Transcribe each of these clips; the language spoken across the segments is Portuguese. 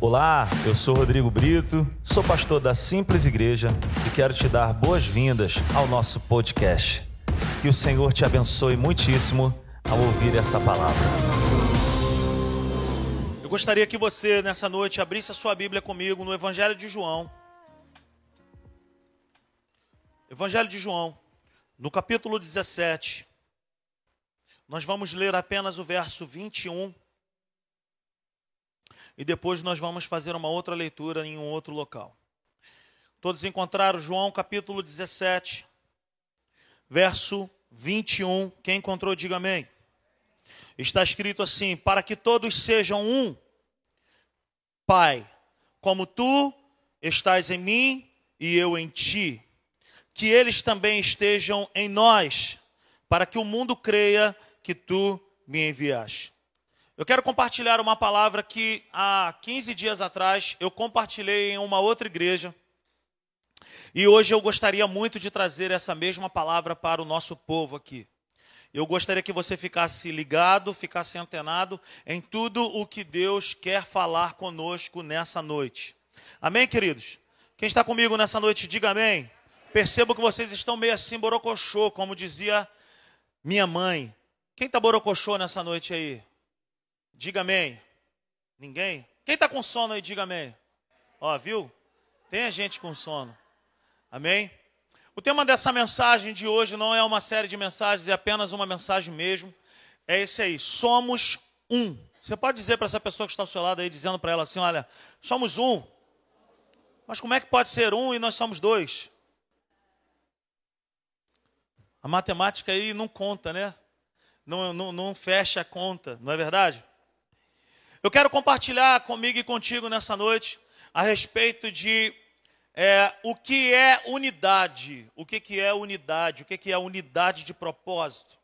Olá, eu sou Rodrigo Brito, sou pastor da Simples Igreja e quero te dar boas-vindas ao nosso podcast. Que o Senhor te abençoe muitíssimo ao ouvir essa palavra. Eu gostaria que você, nessa noite, abrisse a sua Bíblia comigo no Evangelho de João. Evangelho de João, no capítulo 17. Nós vamos ler apenas o verso 21 e depois nós vamos fazer uma outra leitura em um outro local. Todos encontraram João capítulo 17, verso 21. Quem encontrou, diga amém. Está escrito assim: Para que todos sejam um, Pai, como tu estás em mim e eu em ti, que eles também estejam em nós, para que o mundo creia que tu me enviaste. Eu quero compartilhar uma palavra que há 15 dias atrás eu compartilhei em uma outra igreja. E hoje eu gostaria muito de trazer essa mesma palavra para o nosso povo aqui. Eu gostaria que você ficasse ligado, ficasse antenado em tudo o que Deus quer falar conosco nessa noite. Amém, queridos? Quem está comigo nessa noite, diga amém. Percebo que vocês estão meio assim, borocochô, como dizia minha mãe. Quem está borocochô nessa noite aí? Diga amém. Ninguém? Quem está com sono aí, diga amém. Ó, viu? Tem a gente com sono. Amém? O tema dessa mensagem de hoje não é uma série de mensagens, é apenas uma mensagem mesmo. É esse aí: somos um. Você pode dizer para essa pessoa que está ao seu lado aí, dizendo para ela assim: olha, somos um. Mas como é que pode ser um e nós somos dois? A matemática aí não conta, né? Não, não, não fecha a conta, não é verdade? Eu quero compartilhar comigo e contigo nessa noite a respeito de é, o que é unidade, o que, que é unidade, o que, que é unidade de propósito.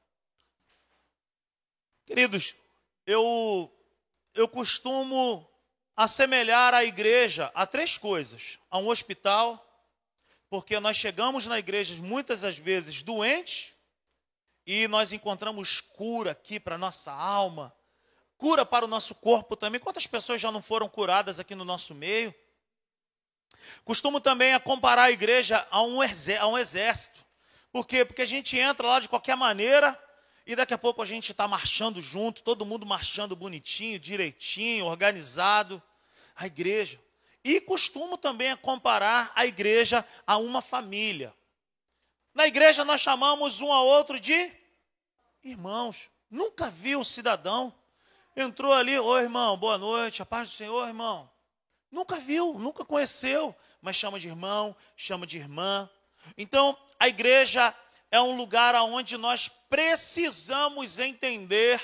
Queridos, eu, eu costumo assemelhar a igreja a três coisas: a um hospital, porque nós chegamos na igreja muitas das vezes doentes e nós encontramos cura aqui para nossa alma cura para o nosso corpo também. Quantas pessoas já não foram curadas aqui no nosso meio? Costumo também a comparar a igreja a um, a um exército. Por quê? Porque a gente entra lá de qualquer maneira e daqui a pouco a gente está marchando junto, todo mundo marchando bonitinho, direitinho, organizado. A igreja. E costumo também a comparar a igreja a uma família. Na igreja nós chamamos um ao outro de irmãos. Nunca vi um cidadão Entrou ali, ô irmão, boa noite, a paz do Senhor, irmão. Nunca viu, nunca conheceu, mas chama de irmão, chama de irmã. Então, a igreja é um lugar onde nós precisamos entender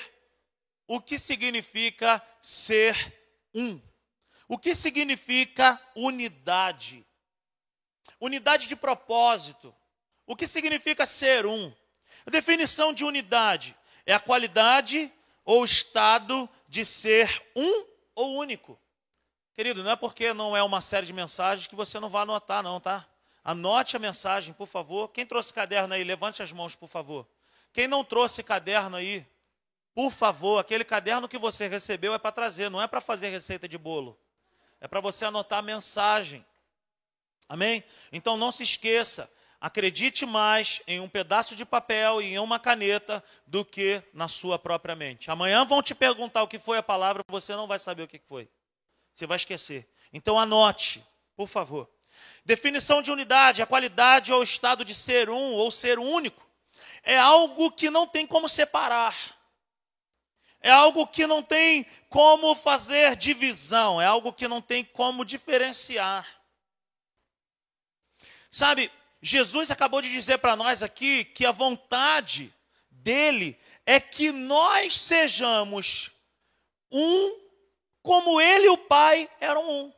o que significa ser um. O que significa unidade? Unidade de propósito. O que significa ser um? A definição de unidade é a qualidade ou estado de ser um ou único. Querido, não é porque não é uma série de mensagens que você não vai anotar, não, tá? Anote a mensagem, por favor. Quem trouxe caderno aí, levante as mãos, por favor. Quem não trouxe caderno aí, por favor, aquele caderno que você recebeu é para trazer, não é para fazer receita de bolo. É para você anotar a mensagem. Amém? Então não se esqueça, Acredite mais em um pedaço de papel e em uma caneta do que na sua própria mente. Amanhã vão te perguntar o que foi a palavra, você não vai saber o que foi. Você vai esquecer. Então anote, por favor. Definição de unidade: a qualidade ou estado de ser um ou ser único. É algo que não tem como separar. É algo que não tem como fazer divisão. É algo que não tem como diferenciar. Sabe, Jesus acabou de dizer para nós aqui que a vontade dele é que nós sejamos um como ele e o Pai eram um.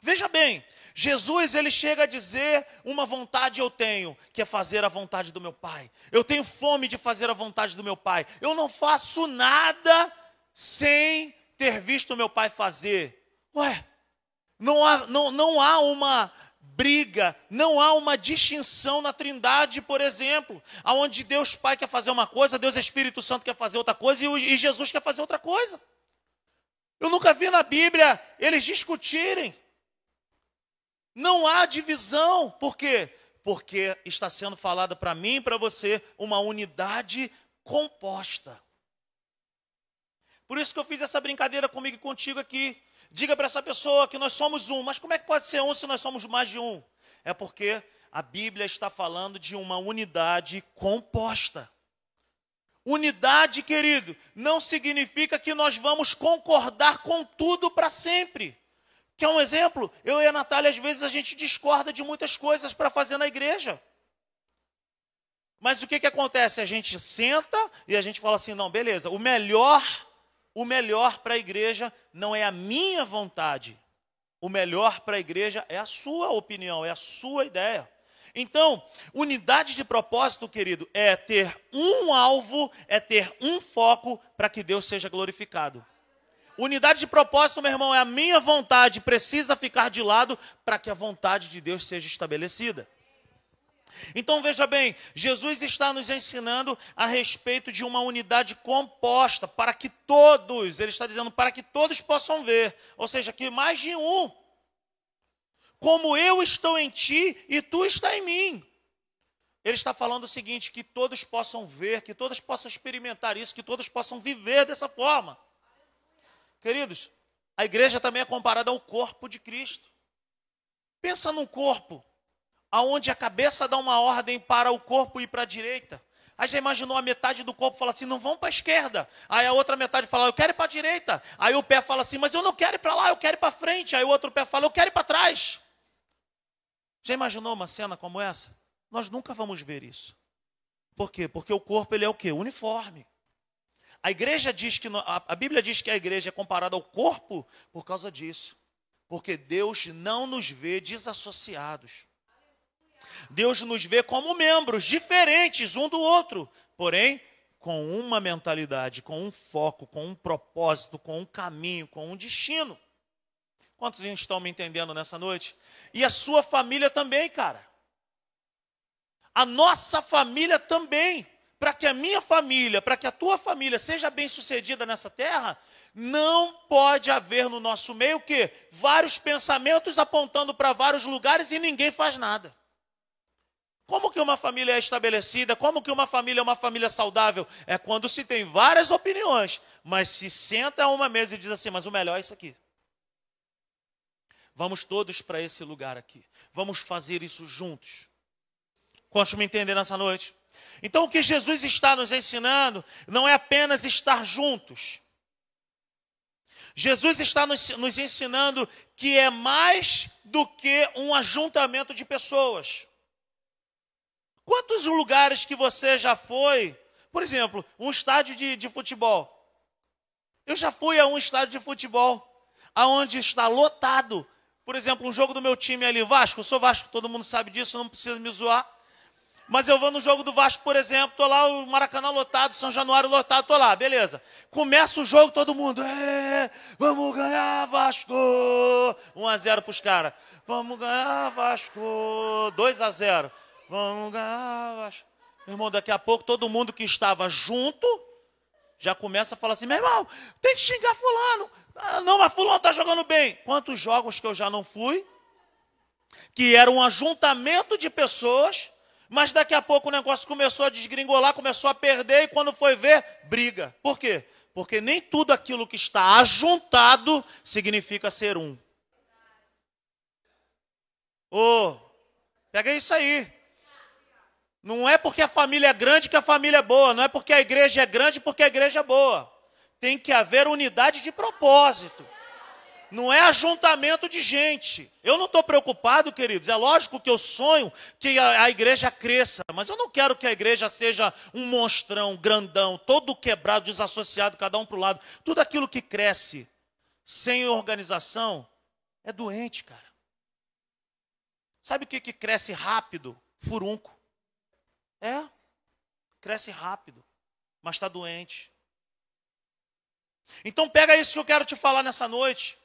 Veja bem, Jesus ele chega a dizer uma vontade eu tenho, que é fazer a vontade do meu Pai. Eu tenho fome de fazer a vontade do meu Pai. Eu não faço nada sem ter visto meu Pai fazer. Ué, não há, não, não há uma briga, não há uma distinção na Trindade, por exemplo, aonde Deus Pai quer fazer uma coisa, Deus Espírito Santo quer fazer outra coisa e Jesus quer fazer outra coisa. Eu nunca vi na Bíblia eles discutirem. Não há divisão. Por quê? Porque está sendo falada para mim e para você uma unidade composta. Por isso que eu fiz essa brincadeira comigo e contigo aqui. Diga para essa pessoa que nós somos um. Mas como é que pode ser um se nós somos mais de um? É porque a Bíblia está falando de uma unidade composta. Unidade, querido, não significa que nós vamos concordar com tudo para sempre. Quer um exemplo? Eu e a Natália, às vezes, a gente discorda de muitas coisas para fazer na igreja. Mas o que, que acontece? A gente senta e a gente fala assim: não, beleza, o melhor, o melhor para a igreja não é a minha vontade. O melhor para a igreja é a sua opinião, é a sua ideia. Então, unidade de propósito, querido, é ter um alvo, é ter um foco para que Deus seja glorificado. Unidade de propósito, meu irmão, é a minha vontade, precisa ficar de lado para que a vontade de Deus seja estabelecida. Então veja bem, Jesus está nos ensinando a respeito de uma unidade composta, para que todos, ele está dizendo, para que todos possam ver, ou seja, que mais de um como eu estou em ti e tu está em mim. Ele está falando o seguinte: que todos possam ver, que todos possam experimentar isso, que todos possam viver dessa forma. Queridos, a igreja também é comparada ao corpo de Cristo. Pensa num corpo, aonde a cabeça dá uma ordem para o corpo ir para a direita. Aí já imaginou a metade do corpo fala assim, não vão para a esquerda. Aí a outra metade fala, eu quero ir para a direita. Aí o pé fala assim, mas eu não quero ir para lá, eu quero ir para frente. Aí o outro pé fala, eu quero ir para trás. Já imaginou uma cena como essa? Nós nunca vamos ver isso. Por quê? Porque o corpo ele é o quê? Uniforme. A igreja diz que a Bíblia diz que a igreja é comparada ao corpo por causa disso. Porque Deus não nos vê desassociados. Deus nos vê como membros diferentes um do outro, porém com uma mentalidade, com um foco, com um propósito, com um caminho, com um destino. Quantos estão me entendendo nessa noite? E a sua família também, cara. A nossa família também. Para que a minha família, para que a tua família seja bem sucedida nessa terra, não pode haver no nosso meio o quê? Vários pensamentos apontando para vários lugares e ninguém faz nada. Como que uma família é estabelecida? Como que uma família é uma família saudável? É quando se tem várias opiniões, mas se senta a uma mesa e diz assim: mas o melhor é isso aqui. Vamos todos para esse lugar aqui. Vamos fazer isso juntos. Quantos me entender nessa noite? Então, o que Jesus está nos ensinando não é apenas estar juntos. Jesus está nos, nos ensinando que é mais do que um ajuntamento de pessoas. Quantos lugares que você já foi? Por exemplo, um estádio de, de futebol. Eu já fui a um estádio de futebol, aonde está lotado, por exemplo, um jogo do meu time ali, Vasco, eu sou Vasco, todo mundo sabe disso, não precisa me zoar. Mas eu vou no jogo do Vasco, por exemplo, tô lá, o Maracanã lotado, São Januário lotado, tô lá, beleza. Começa o jogo, todo mundo, é, vamos ganhar, Vasco! 1 a 0 pros caras. Vamos ganhar, Vasco! 2 a 0 Vamos ganhar, Vasco. Meu irmão, daqui a pouco todo mundo que estava junto já começa a falar assim: meu irmão, tem que xingar Fulano. Ah, não, mas Fulano está jogando bem. Quantos jogos que eu já não fui? Que era um ajuntamento de pessoas, mas daqui a pouco o negócio começou a desgringolar, começou a perder, e quando foi ver, briga. Por quê? Porque nem tudo aquilo que está ajuntado significa ser um. Ô, oh, pega isso aí. Não é porque a família é grande que a família é boa, não é porque a igreja é grande porque a igreja é boa. Tem que haver unidade de propósito. Não é ajuntamento de gente. Eu não estou preocupado, queridos. É lógico que eu sonho que a, a, igreja cresça, mas eu não quero que a igreja seja um monstrão, grandão, todo quebrado, desassociado, cada um para o lado. Tudo aquilo que cresce sem organização é doente, cara. Sabe o que, que cresce rápido? Furunco. É, cresce rápido, mas está doente. Então pega isso que eu quero te falar nessa noite.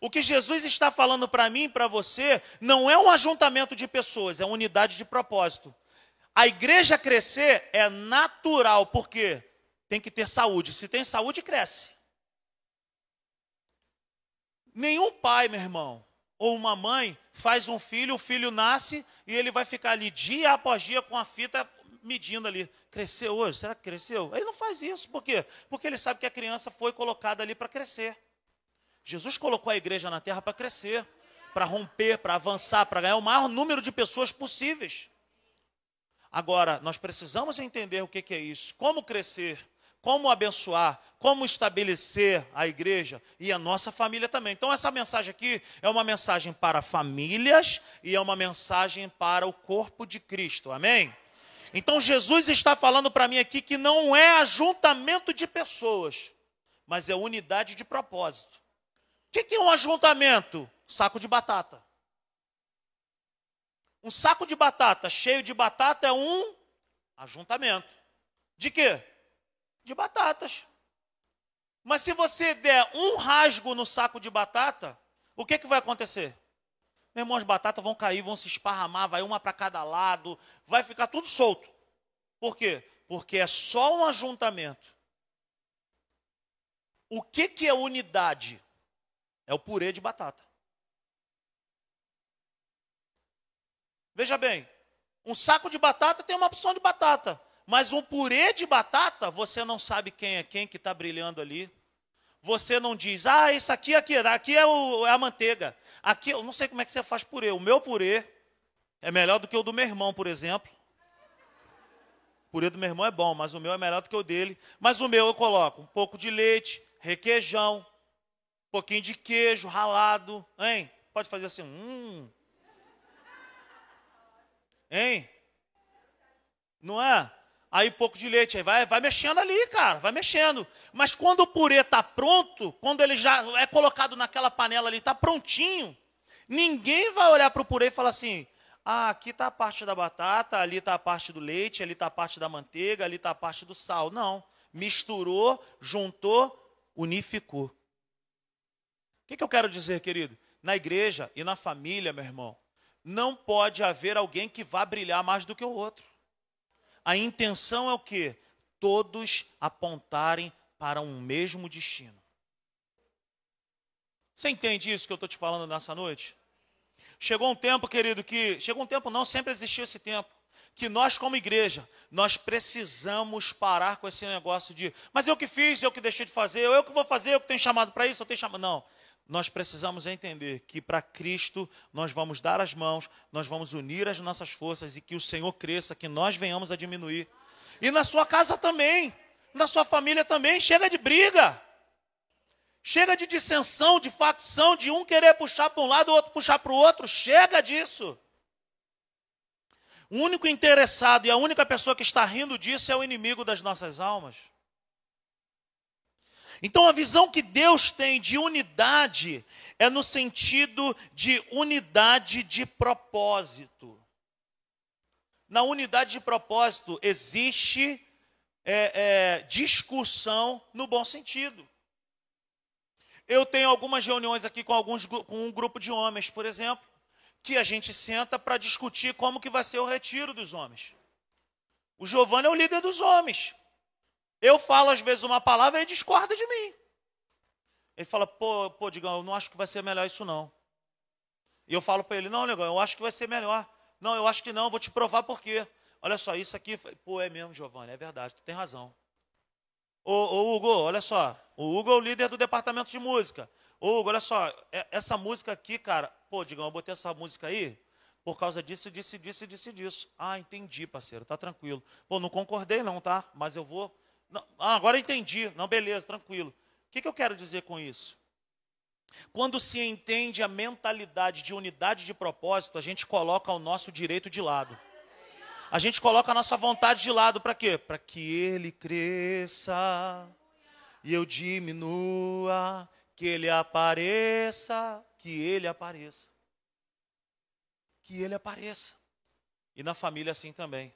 O que Jesus está falando para mim para você não é um ajuntamento de pessoas, é uma unidade de propósito. A igreja crescer é natural, porque tem que ter saúde. Se tem saúde, cresce. Nenhum pai, meu irmão, ou uma mãe faz um filho, o filho nasce e ele vai ficar ali dia após dia com a fita medindo ali. Cresceu hoje? Será que cresceu? Ele não faz isso. Por quê? Porque ele sabe que a criança foi colocada ali para crescer. Jesus colocou a igreja na terra para crescer, para romper, para avançar, para ganhar o maior número de pessoas possíveis. Agora, nós precisamos entender o que, que é isso, como crescer, como abençoar, como estabelecer a igreja e a nossa família também. Então, essa mensagem aqui é uma mensagem para famílias e é uma mensagem para o corpo de Cristo. Amém? Então, Jesus está falando para mim aqui que não é ajuntamento de pessoas, mas é unidade de propósito. O que é um ajuntamento? Saco de batata. Um saco de batata cheio de batata é um ajuntamento. De quê? De batatas. Mas se você der um rasgo no saco de batata, o que, que vai acontecer? Meu irmão, as batatas vão cair, vão se esparramar, vai uma para cada lado, vai ficar tudo solto. Por quê? Porque é só um ajuntamento. O que, que é unidade? É o purê de batata. Veja bem, um saco de batata tem uma opção de batata. Mas um purê de batata, você não sabe quem é quem que está brilhando ali. Você não diz, ah, isso aqui, aqui, aqui é, o, é a manteiga. Aqui, eu não sei como é que você faz purê. O meu purê é melhor do que o do meu irmão, por exemplo. O purê do meu irmão é bom, mas o meu é melhor do que o dele. Mas o meu eu coloco um pouco de leite, requeijão, um pouquinho de queijo ralado. Hein? Pode fazer assim, hum. Hein? Não é? Aí pouco de leite, aí vai, vai mexendo ali, cara, vai mexendo. Mas quando o purê está pronto, quando ele já é colocado naquela panela ali, está prontinho, ninguém vai olhar para o purê e falar assim: ah, aqui está a parte da batata, ali está a parte do leite, ali está a parte da manteiga, ali está a parte do sal. Não. Misturou, juntou, unificou. O que, que eu quero dizer, querido? Na igreja e na família, meu irmão, não pode haver alguém que vá brilhar mais do que o outro a intenção é o que? Todos apontarem para um mesmo destino. Você entende isso que eu estou te falando nessa noite? Chegou um tempo, querido, que. Chegou um tempo, não, sempre existiu esse tempo. Que nós, como igreja, nós precisamos parar com esse negócio de. Mas eu que fiz, eu que deixei de fazer, eu que vou fazer, eu que tenho chamado para isso, eu tenho chamado. Não nós precisamos entender que para Cristo nós vamos dar as mãos, nós vamos unir as nossas forças e que o Senhor cresça, que nós venhamos a diminuir. E na sua casa também, na sua família também, chega de briga. Chega de dissensão, de facção, de um querer puxar para um lado, o outro puxar para o outro. Chega disso. O único interessado e a única pessoa que está rindo disso é o inimigo das nossas almas. Então a visão que Deus tem de unidade é no sentido de unidade de propósito. Na unidade de propósito existe é, é, discussão no bom sentido. Eu tenho algumas reuniões aqui com, alguns, com um grupo de homens, por exemplo, que a gente senta para discutir como que vai ser o retiro dos homens. O Giovanni é o líder dos homens. Eu falo às vezes uma palavra e ele discorda de mim. Ele fala, pô, pô, Digão, eu não acho que vai ser melhor isso não. E eu falo para ele, não, Negão, eu acho que vai ser melhor. Não, eu acho que não, vou te provar por quê. Olha só, isso aqui, pô, é mesmo, Giovanni, é verdade, tu tem razão. Ô, ô, Hugo, olha só, o Hugo é o líder do departamento de música. Ô, Hugo, olha só, é, essa música aqui, cara, pô, Digão, eu botei essa música aí por causa disso, disso, disso, disso, disso. Ah, entendi, parceiro, tá tranquilo. Pô, não concordei não, tá? Mas eu vou não, ah, agora entendi. Não, beleza, tranquilo. O que, que eu quero dizer com isso? Quando se entende a mentalidade de unidade de propósito, a gente coloca o nosso direito de lado. A gente coloca a nossa vontade de lado para quê? Para que ele cresça e eu diminua, que ele apareça, que ele apareça. Que ele apareça. E na família assim também.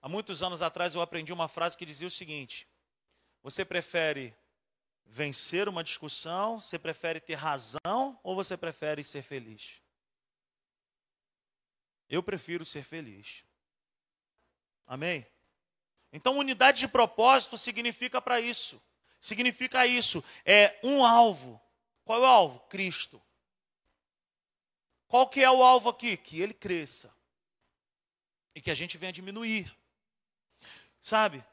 Há muitos anos atrás eu aprendi uma frase que dizia o seguinte: Você prefere vencer uma discussão? Você prefere ter razão ou você prefere ser feliz? Eu prefiro ser feliz. Amém? Então, unidade de propósito significa para isso. Significa isso. É um alvo. Qual é o alvo? Cristo. Qual que é o alvo aqui? Que ele cresça. E que a gente venha diminuir. Sabe?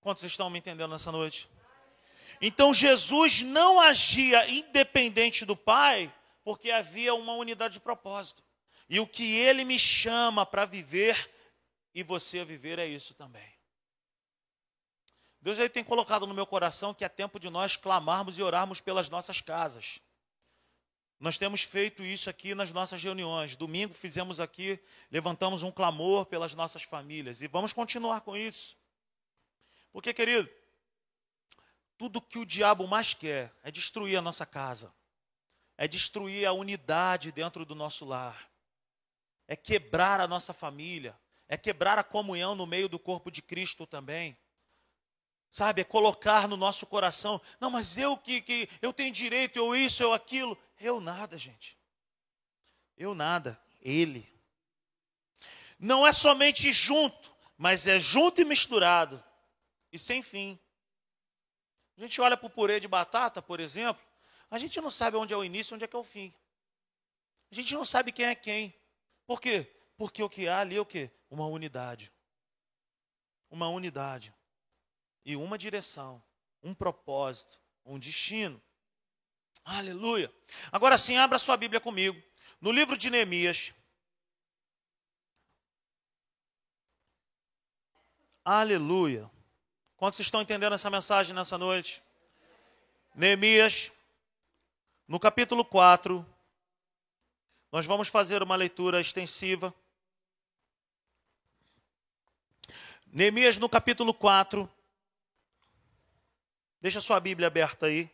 Quantos estão me entendendo nessa noite? Então Jesus não agia independente do Pai, porque havia uma unidade de propósito. E o que ele me chama para viver e você viver é isso também. Deus aí tem colocado no meu coração que é tempo de nós clamarmos e orarmos pelas nossas casas. Nós temos feito isso aqui nas nossas reuniões. Domingo fizemos aqui, levantamos um clamor pelas nossas famílias e vamos continuar com isso. Porque, querido, tudo que o diabo mais quer é destruir a nossa casa, é destruir a unidade dentro do nosso lar, é quebrar a nossa família, é quebrar a comunhão no meio do corpo de Cristo também. Sabe, é colocar no nosso coração, não, mas eu que, que eu tenho direito, eu isso, eu aquilo. Eu nada, gente. Eu nada, ele. Não é somente junto, mas é junto e misturado e sem fim. A gente olha para o purê de batata, por exemplo, a gente não sabe onde é o início, onde é que é o fim. A gente não sabe quem é quem. Por quê? Porque o que há ali é o quê? Uma unidade. Uma unidade. E uma direção, um propósito, um destino. Aleluia. Agora sim, abra sua Bíblia comigo. No livro de Neemias. Aleluia. Quantos estão entendendo essa mensagem nessa noite? Neemias, no capítulo 4, nós vamos fazer uma leitura extensiva. Neemias, no capítulo 4, deixa sua Bíblia aberta aí.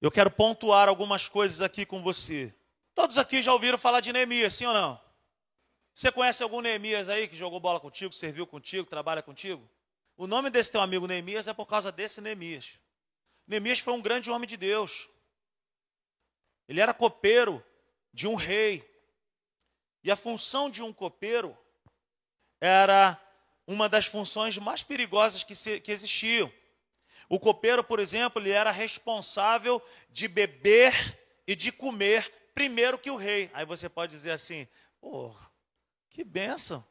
Eu quero pontuar algumas coisas aqui com você. Todos aqui já ouviram falar de Neemias, sim ou não? Você conhece algum Neemias aí que jogou bola contigo, serviu contigo, trabalha contigo? O nome desse teu amigo Neemias é por causa desse Neemias. Neemias foi um grande homem de Deus. Ele era copeiro de um rei. E a função de um copeiro era uma das funções mais perigosas que, se, que existiam. O copeiro, por exemplo, ele era responsável de beber e de comer primeiro que o rei. Aí você pode dizer assim: pô, que benção.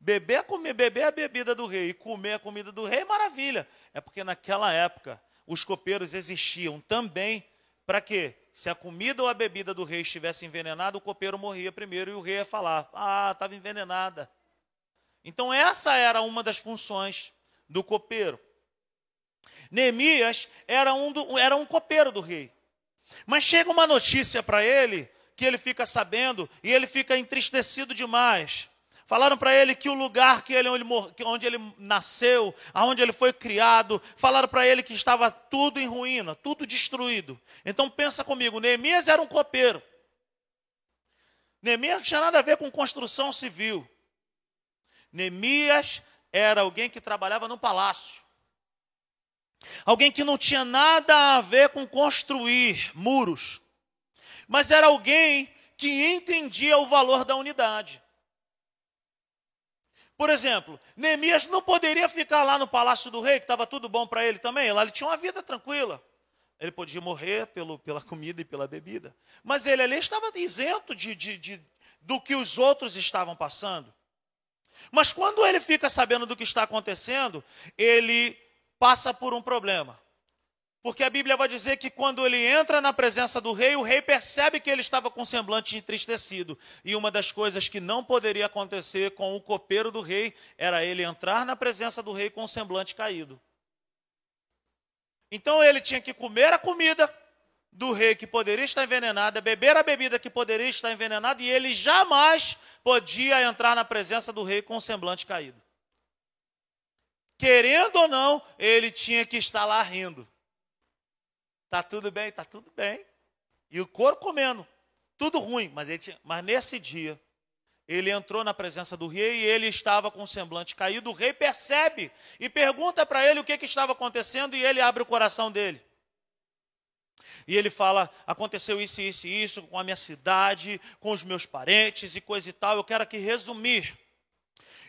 Beber é comer, beber é a bebida do rei e comer a comida do rei, maravilha. É porque naquela época os copeiros existiam também para quê? Se a comida ou a bebida do rei estivesse envenenada, o copeiro morria primeiro e o rei ia falar: "Ah, estava envenenada". Então essa era uma das funções do copeiro. Neemias era um, do, era um copeiro do rei. Mas chega uma notícia para ele que ele fica sabendo e ele fica entristecido demais. Falaram para ele que o lugar que ele, onde ele nasceu, aonde ele foi criado, falaram para ele que estava tudo em ruína, tudo destruído. Então pensa comigo, Neemias era um copeiro. Neemias não tinha nada a ver com construção civil. Neemias era alguém que trabalhava no palácio. Alguém que não tinha nada a ver com construir muros mas era alguém que entendia o valor da unidade. Por exemplo, Neemias não poderia ficar lá no palácio do rei, que estava tudo bom para ele também. Lá ele tinha uma vida tranquila. Ele podia morrer pelo, pela comida e pela bebida. Mas ele ali estava isento de, de, de, do que os outros estavam passando. Mas quando ele fica sabendo do que está acontecendo, ele passa por um problema. Porque a Bíblia vai dizer que quando ele entra na presença do rei, o rei percebe que ele estava com semblante entristecido. E uma das coisas que não poderia acontecer com o copeiro do rei era ele entrar na presença do rei com semblante caído. Então ele tinha que comer a comida do rei que poderia estar envenenada, beber a bebida que poderia estar envenenada, e ele jamais podia entrar na presença do rei com o semblante caído. Querendo ou não, ele tinha que estar lá rindo. Tá tudo bem? Tá tudo bem. E o couro comendo. Tudo ruim, mas, ele tinha, mas nesse dia, ele entrou na presença do rei e ele estava com o semblante caído. O rei percebe e pergunta para ele o que, que estava acontecendo e ele abre o coração dele. E ele fala: aconteceu isso, isso e isso com a minha cidade, com os meus parentes e coisa e tal. Eu quero aqui resumir.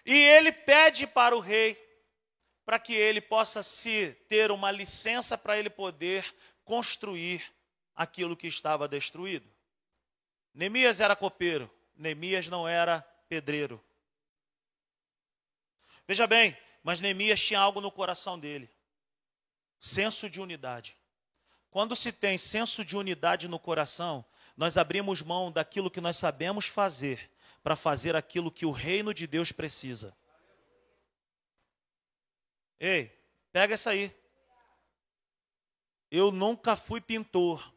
E ele pede para o rei para que ele possa se ter uma licença para ele poder construir aquilo que estava destruído. Neemias era copeiro, Neemias não era pedreiro. Veja bem, mas Neemias tinha algo no coração dele: senso de unidade. Quando se tem senso de unidade no coração, nós abrimos mão daquilo que nós sabemos fazer para fazer aquilo que o reino de Deus precisa. Ei, pega essa aí. Eu nunca fui pintor,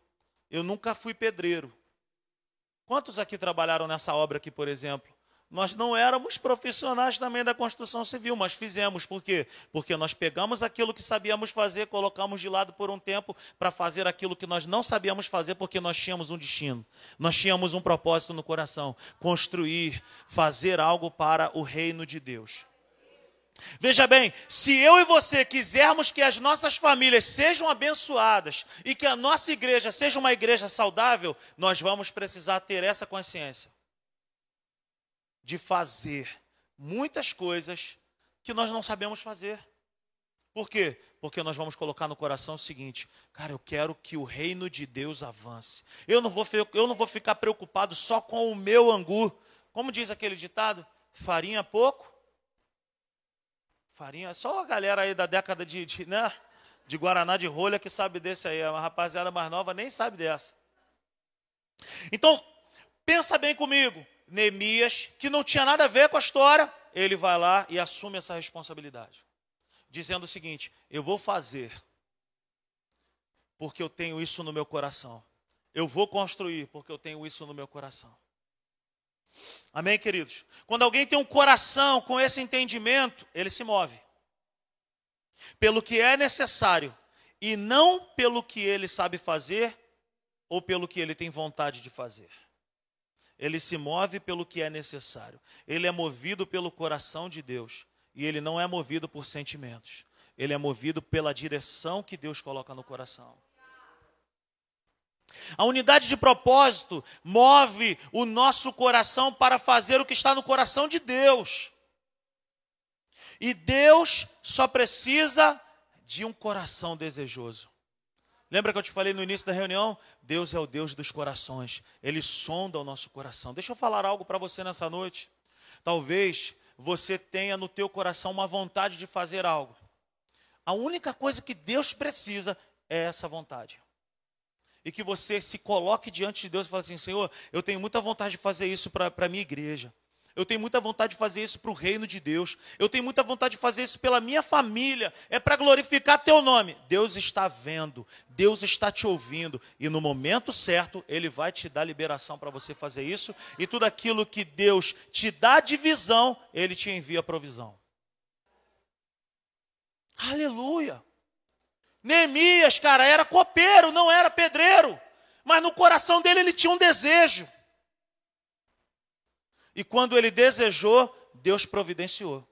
eu nunca fui pedreiro. Quantos aqui trabalharam nessa obra aqui, por exemplo? Nós não éramos profissionais também da construção civil, mas fizemos. Por quê? Porque nós pegamos aquilo que sabíamos fazer, colocamos de lado por um tempo para fazer aquilo que nós não sabíamos fazer, porque nós tínhamos um destino. Nós tínhamos um propósito no coração: construir, fazer algo para o reino de Deus. Veja bem, se eu e você quisermos que as nossas famílias sejam abençoadas e que a nossa igreja seja uma igreja saudável, nós vamos precisar ter essa consciência de fazer muitas coisas que nós não sabemos fazer. Por quê? Porque nós vamos colocar no coração o seguinte: cara, eu quero que o reino de Deus avance. Eu não vou, eu não vou ficar preocupado só com o meu angu. Como diz aquele ditado? Farinha pouco, farinha. Só a galera aí da década de, de, né, de Guaraná de rolha que sabe desse aí. A rapaziada mais nova nem sabe dessa. Então, pensa bem comigo. Neemias, que não tinha nada a ver com a história, ele vai lá e assume essa responsabilidade. Dizendo o seguinte: eu vou fazer, porque eu tenho isso no meu coração. Eu vou construir, porque eu tenho isso no meu coração. Amém, queridos? Quando alguém tem um coração com esse entendimento, ele se move pelo que é necessário e não pelo que ele sabe fazer ou pelo que ele tem vontade de fazer. Ele se move pelo que é necessário. Ele é movido pelo coração de Deus e ele não é movido por sentimentos. Ele é movido pela direção que Deus coloca no coração. A unidade de propósito move o nosso coração para fazer o que está no coração de Deus. E Deus só precisa de um coração desejoso. Lembra que eu te falei no início da reunião? Deus é o Deus dos corações. Ele sonda o nosso coração. Deixa eu falar algo para você nessa noite. Talvez você tenha no teu coração uma vontade de fazer algo. A única coisa que Deus precisa é essa vontade e que você se coloque diante de Deus e fale assim: Senhor, eu tenho muita vontade de fazer isso para a minha igreja. Eu tenho muita vontade de fazer isso para o reino de Deus. Eu tenho muita vontade de fazer isso pela minha família. É para glorificar teu nome. Deus está vendo, Deus está te ouvindo. E no momento certo, Ele vai te dar liberação para você fazer isso. E tudo aquilo que Deus te dá de visão, Ele te envia provisão. Aleluia! Neemias, cara, era copeiro, não era pedreiro. Mas no coração dele ele tinha um desejo. E quando ele desejou, Deus providenciou.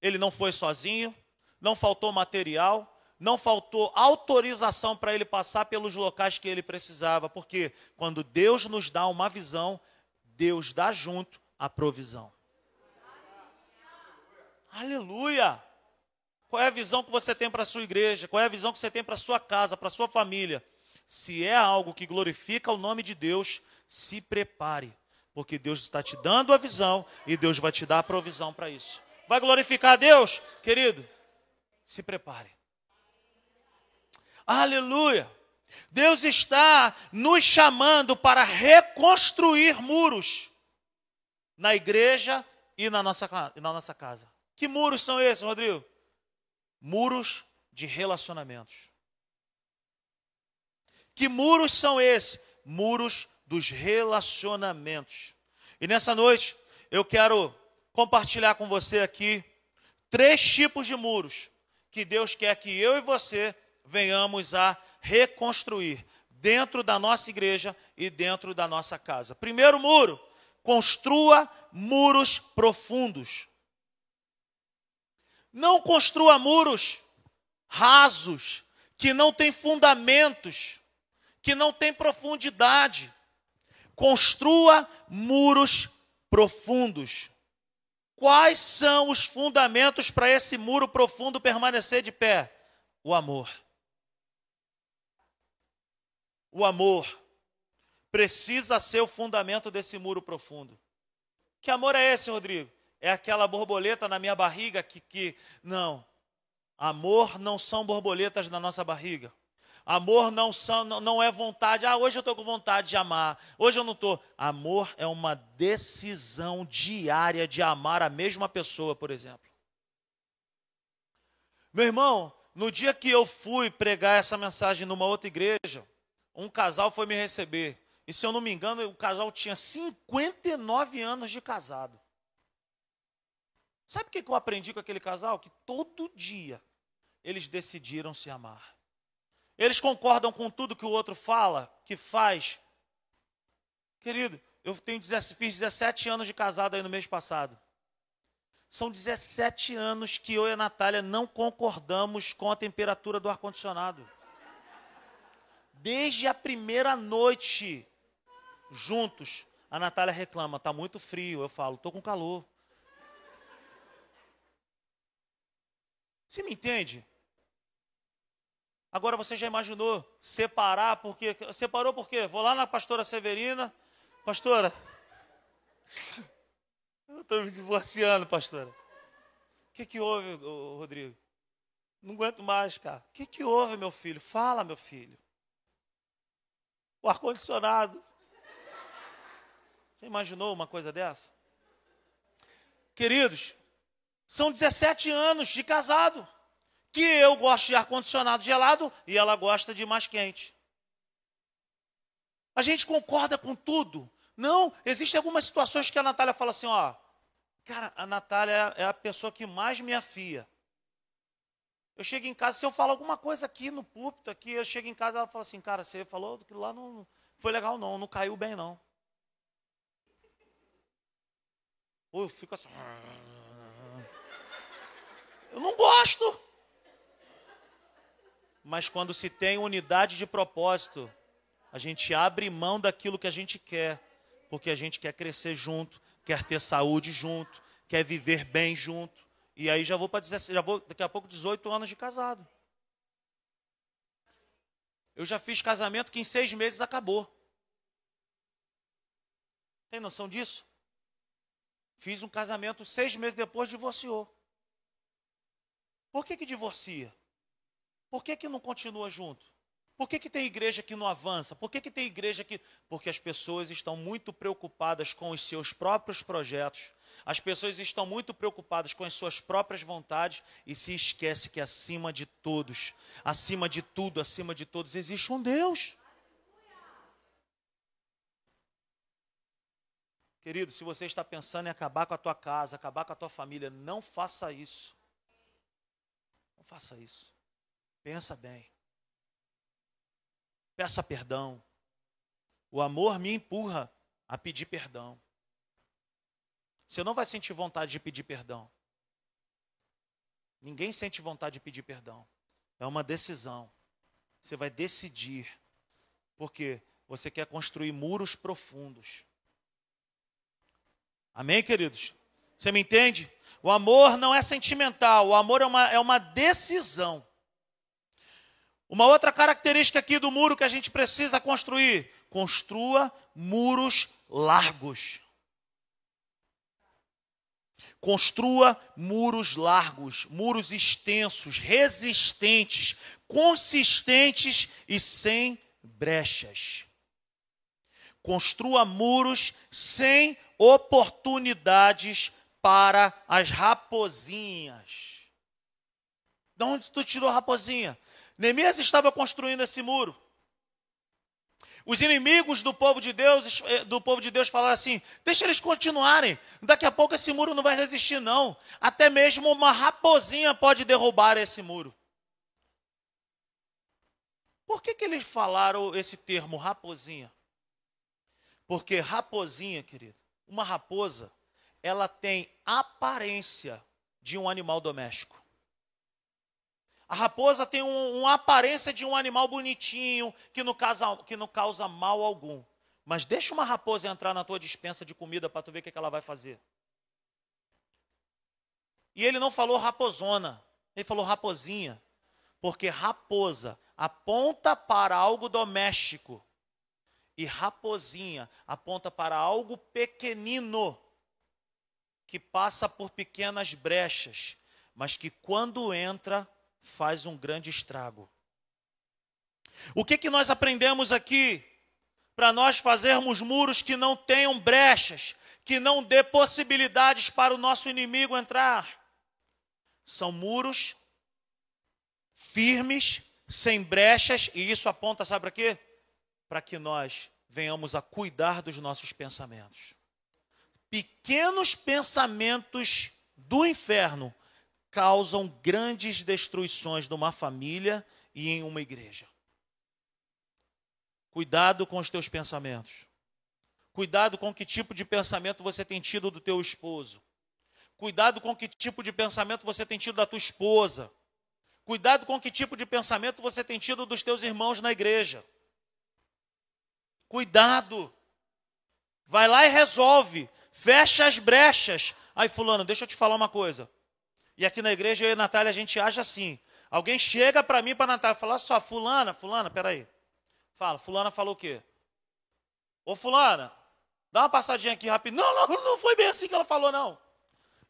Ele não foi sozinho, não faltou material, não faltou autorização para ele passar pelos locais que ele precisava, porque quando Deus nos dá uma visão, Deus dá junto a provisão. Aleluia! Qual é a visão que você tem para a sua igreja? Qual é a visão que você tem para a sua casa, para a sua família? Se é algo que glorifica o nome de Deus, se prepare, porque Deus está te dando a visão e Deus vai te dar a provisão para isso. Vai glorificar a Deus, querido? Se prepare. Aleluia! Deus está nos chamando para reconstruir muros na igreja e na nossa, na nossa casa. Que muros são esses, Rodrigo? Muros de relacionamentos. Que muros são esses? Muros dos relacionamentos. E nessa noite eu quero compartilhar com você aqui três tipos de muros que Deus quer que eu e você venhamos a reconstruir dentro da nossa igreja e dentro da nossa casa. Primeiro muro, construa muros profundos. Não construa muros rasos, que não têm fundamentos, que não têm profundidade. Construa muros profundos. Quais são os fundamentos para esse muro profundo permanecer de pé? O amor. O amor precisa ser o fundamento desse muro profundo. Que amor é esse, Rodrigo? É aquela borboleta na minha barriga que, que. Não. Amor não são borboletas na nossa barriga. Amor não, não é vontade. Ah, hoje eu estou com vontade de amar. Hoje eu não estou. Amor é uma decisão diária de amar a mesma pessoa, por exemplo. Meu irmão, no dia que eu fui pregar essa mensagem numa outra igreja, um casal foi me receber. E se eu não me engano, o casal tinha 59 anos de casado. Sabe o que eu aprendi com aquele casal? Que todo dia eles decidiram se amar. Eles concordam com tudo que o outro fala, que faz. Querido, eu tenho, fiz 17 anos de casado aí no mês passado. São 17 anos que eu e a Natália não concordamos com a temperatura do ar-condicionado. Desde a primeira noite, juntos, a Natália reclama, está muito frio. Eu falo, estou com calor. Você me entende? Agora você já imaginou separar porque separou por quê? Vou lá na pastora Severina, pastora. Eu estou me divorciando, pastora. O que que houve, Rodrigo? Não aguento mais, cara. O que que houve, meu filho? Fala, meu filho. O ar condicionado. Você imaginou uma coisa dessa? Queridos, são 17 anos de casado que eu gosto de ar-condicionado gelado e ela gosta de mais quente. A gente concorda com tudo. Não, existem algumas situações que a Natália fala assim, ó, cara, a Natália é a pessoa que mais me afia. Eu chego em casa, se eu falo alguma coisa aqui no púlpito, aqui, eu chego em casa, ela fala assim, cara, você falou que lá não foi legal não, não caiu bem não. Ou eu fico assim, eu não gosto. Mas quando se tem unidade de propósito, a gente abre mão daquilo que a gente quer, porque a gente quer crescer junto, quer ter saúde junto, quer viver bem junto. E aí já vou para já vou daqui a pouco 18 anos de casado. Eu já fiz casamento que em seis meses acabou. Tem noção disso? Fiz um casamento seis meses depois divorciou. Por que que divorcia? Por que, que não continua junto? Por que, que tem igreja que não avança? Por que, que tem igreja que. Porque as pessoas estão muito preocupadas com os seus próprios projetos, as pessoas estão muito preocupadas com as suas próprias vontades e se esquece que acima de todos, acima de tudo, acima de todos, existe um Deus. Querido, se você está pensando em acabar com a tua casa, acabar com a tua família, não faça isso. Não faça isso. Pensa bem. Peça perdão. O amor me empurra a pedir perdão. Você não vai sentir vontade de pedir perdão. Ninguém sente vontade de pedir perdão. É uma decisão. Você vai decidir. Porque você quer construir muros profundos. Amém, queridos? Você me entende? O amor não é sentimental, o amor é uma, é uma decisão. Uma outra característica aqui do muro que a gente precisa construir: construa muros largos. Construa muros largos, muros extensos, resistentes, consistentes e sem brechas. Construa muros sem oportunidades para as raposinhas. De onde tu tirou raposinha? Neemias estava construindo esse muro. Os inimigos do povo de Deus, eh, do povo de Deus falaram assim: deixa eles continuarem. Daqui a pouco esse muro não vai resistir, não. Até mesmo uma raposinha pode derrubar esse muro. Por que, que eles falaram esse termo raposinha? Porque raposinha, querido, uma raposa, ela tem aparência de um animal doméstico. A raposa tem um, uma aparência de um animal bonitinho, que não, causa, que não causa mal algum. Mas deixa uma raposa entrar na tua dispensa de comida para tu ver o que, que ela vai fazer. E ele não falou raposona, ele falou raposinha. Porque raposa aponta para algo doméstico e raposinha aponta para algo pequenino que passa por pequenas brechas, mas que quando entra faz um grande estrago. O que que nós aprendemos aqui para nós fazermos muros que não tenham brechas, que não dê possibilidades para o nosso inimigo entrar? São muros firmes, sem brechas, e isso aponta, sabe para quê? Para que nós venhamos a cuidar dos nossos pensamentos. Pequenos pensamentos do inferno causam grandes destruições numa família e em uma igreja. Cuidado com os teus pensamentos. Cuidado com que tipo de pensamento você tem tido do teu esposo. Cuidado com que tipo de pensamento você tem tido da tua esposa. Cuidado com que tipo de pensamento você tem tido dos teus irmãos na igreja. Cuidado. Vai lá e resolve. Fecha as brechas. Aí, fulano, deixa eu te falar uma coisa. E aqui na igreja, eu e a Natália, a gente age assim. Alguém chega para mim, para a Natália, fala só, fulana, fulana, peraí. Fala, fulana falou o quê? Ô, fulana, dá uma passadinha aqui rápido. Não, não, não foi bem assim que ela falou, não.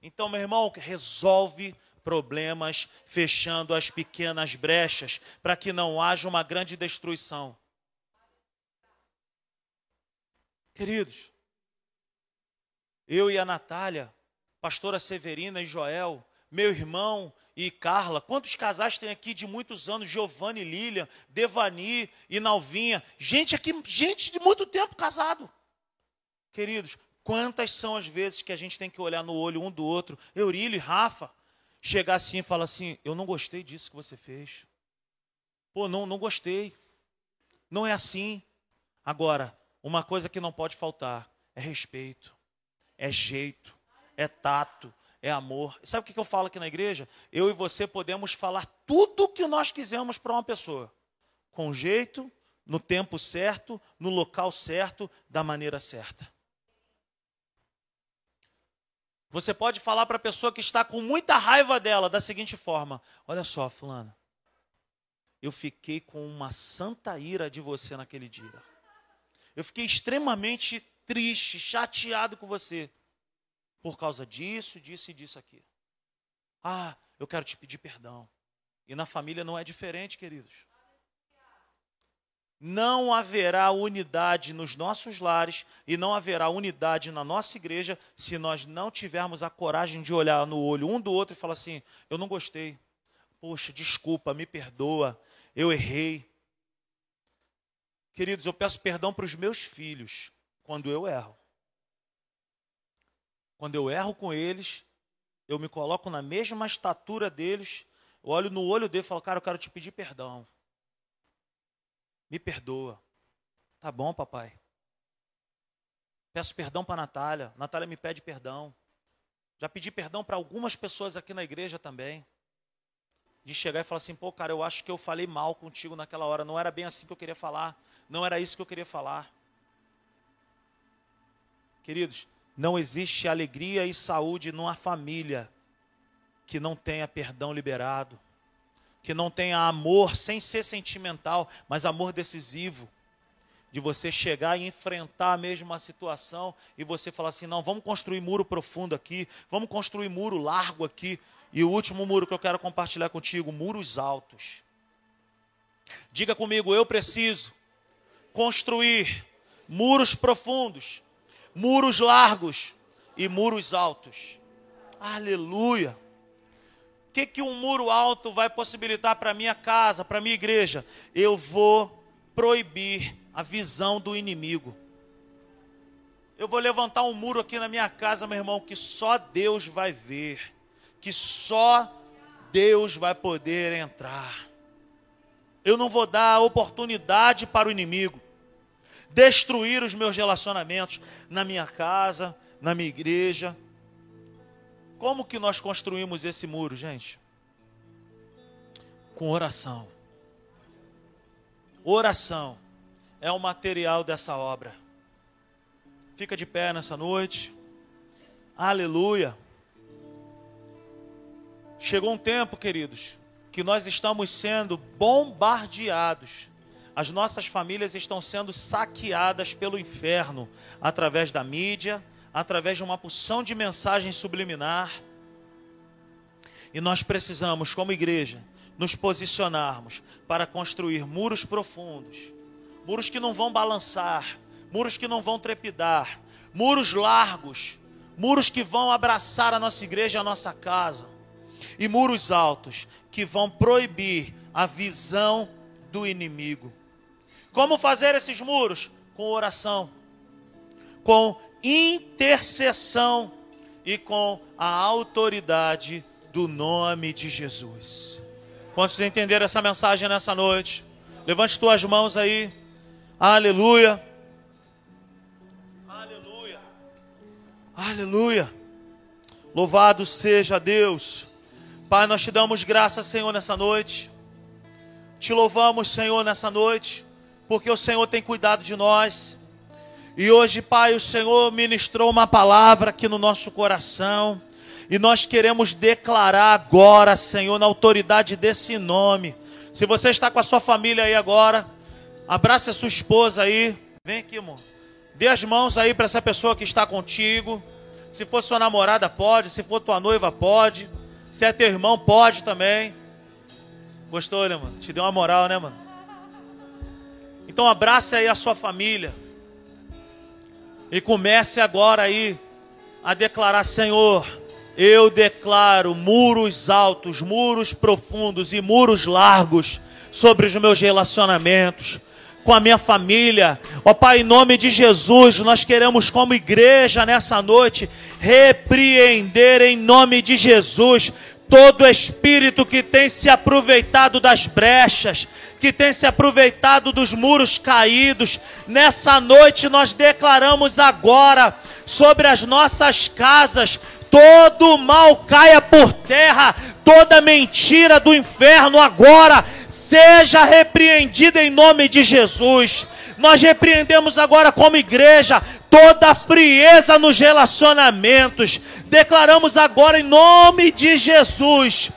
Então, meu irmão, resolve problemas, fechando as pequenas brechas, para que não haja uma grande destruição. Queridos, eu e a Natália, pastora Severina e Joel, meu irmão e Carla, quantos casais tem aqui de muitos anos? Giovanni, Lilian, Devani e Nalvinha. Gente aqui, gente de muito tempo casado. Queridos, quantas são as vezes que a gente tem que olhar no olho um do outro? Eurílio e Rafa, chegar assim e falar assim: Eu não gostei disso que você fez. Pô, não, não gostei. Não é assim. Agora, uma coisa que não pode faltar é respeito, é jeito, é tato, é amor. Sabe o que eu falo aqui na igreja? Eu e você podemos falar tudo o que nós quisermos para uma pessoa, com jeito, no tempo certo, no local certo, da maneira certa. Você pode falar para a pessoa que está com muita raiva dela da seguinte forma: Olha só, Fulana, eu fiquei com uma santa ira de você naquele dia. Eu fiquei extremamente triste, chateado com você, por causa disso, disso e disso aqui. Ah, eu quero te pedir perdão. E na família não é diferente, queridos. Não haverá unidade nos nossos lares e não haverá unidade na nossa igreja se nós não tivermos a coragem de olhar no olho um do outro e falar assim: eu não gostei. Poxa, desculpa, me perdoa, eu errei. Queridos, eu peço perdão para os meus filhos quando eu erro. Quando eu erro com eles, eu me coloco na mesma estatura deles, olho no olho deles e falo, cara, eu quero te pedir perdão. Me perdoa. Tá bom, papai. Peço perdão para Natália. Natália me pede perdão. Já pedi perdão para algumas pessoas aqui na igreja também. De chegar e falar assim, pô, cara, eu acho que eu falei mal contigo naquela hora. Não era bem assim que eu queria falar. Não era isso que eu queria falar. Queridos, não existe alegria e saúde numa família que não tenha perdão liberado que não tenha amor sem ser sentimental, mas amor decisivo. De você chegar e enfrentar a mesma situação e você falar assim: não, vamos construir muro profundo aqui, vamos construir muro largo aqui. E o último muro que eu quero compartilhar contigo: muros altos. Diga comigo, eu preciso construir muros profundos, muros largos e muros altos. Aleluia que, que um muro alto vai possibilitar para minha casa, para minha igreja? Eu vou proibir a visão do inimigo. Eu vou levantar um muro aqui na minha casa, meu irmão, que só Deus vai ver, que só Deus vai poder entrar. Eu não vou dar oportunidade para o inimigo destruir os meus relacionamentos na minha casa, na minha igreja, como que nós construímos esse muro, gente? Com oração. Oração é o material dessa obra. Fica de pé nessa noite. Aleluia. Chegou um tempo, queridos, que nós estamos sendo bombardeados. As nossas famílias estão sendo saqueadas pelo inferno através da mídia, através de uma porção de mensagens subliminar. E nós precisamos, como igreja, nos posicionarmos para construir muros profundos, muros que não vão balançar, muros que não vão trepidar, muros largos, muros que vão abraçar a nossa igreja, a nossa casa, e muros altos que vão proibir a visão do inimigo. Como fazer esses muros? Com oração, com intercessão e com a autoridade do nome de Jesus. Quantos entenderam essa mensagem nessa noite? Levante tuas mãos aí. Aleluia. Aleluia. Aleluia. Louvado seja Deus. Pai, nós te damos graça, Senhor, nessa noite. Te louvamos, Senhor, nessa noite, porque o Senhor tem cuidado de nós. E hoje, Pai, o Senhor ministrou uma palavra aqui no nosso coração. E nós queremos declarar agora, Senhor, na autoridade desse nome. Se você está com a sua família aí agora, abrace a sua esposa aí. Vem aqui, irmão. Dê as mãos aí para essa pessoa que está contigo. Se for sua namorada, pode. Se for tua noiva, pode. Se é teu irmão, pode também. Gostou, né, mano? Te deu uma moral, né, mano? Então abrace aí a sua família. E comece agora aí a declarar, Senhor, eu declaro muros altos, muros profundos e muros largos sobre os meus relacionamentos, com a minha família. Ó Pai, em nome de Jesus, nós queremos, como igreja nessa noite, repreender em nome de Jesus todo espírito que tem se aproveitado das brechas, que tem se aproveitado dos muros caídos. Nessa noite nós declaramos agora sobre as nossas casas todo mal caia por terra, toda mentira do inferno agora seja repreendida em nome de Jesus. Nós repreendemos agora como igreja toda frieza nos relacionamentos. Declaramos agora em nome de Jesus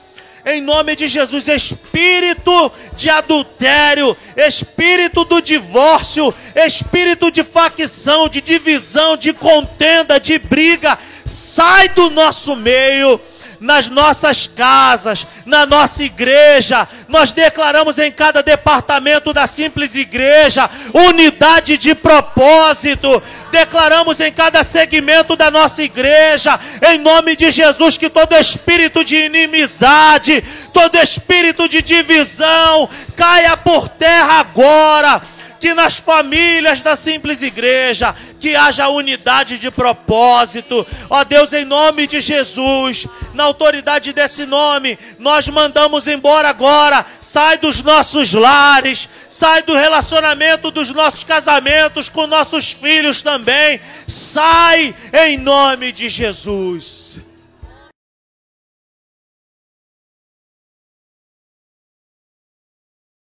em nome de Jesus, espírito de adultério, espírito do divórcio, espírito de facção, de divisão, de contenda, de briga, sai do nosso meio, nas nossas casas, na nossa igreja. Nós declaramos em cada departamento da simples igreja unidade de propósito. Declaramos em cada segmento da nossa igreja, em nome de Jesus, que todo espírito de inimizade, todo espírito de divisão caia por terra agora que nas famílias da simples igreja, que haja unidade de propósito. Ó Deus, em nome de Jesus, na autoridade desse nome, nós mandamos embora agora, sai dos nossos lares, sai do relacionamento dos nossos casamentos com nossos filhos também. Sai em nome de Jesus.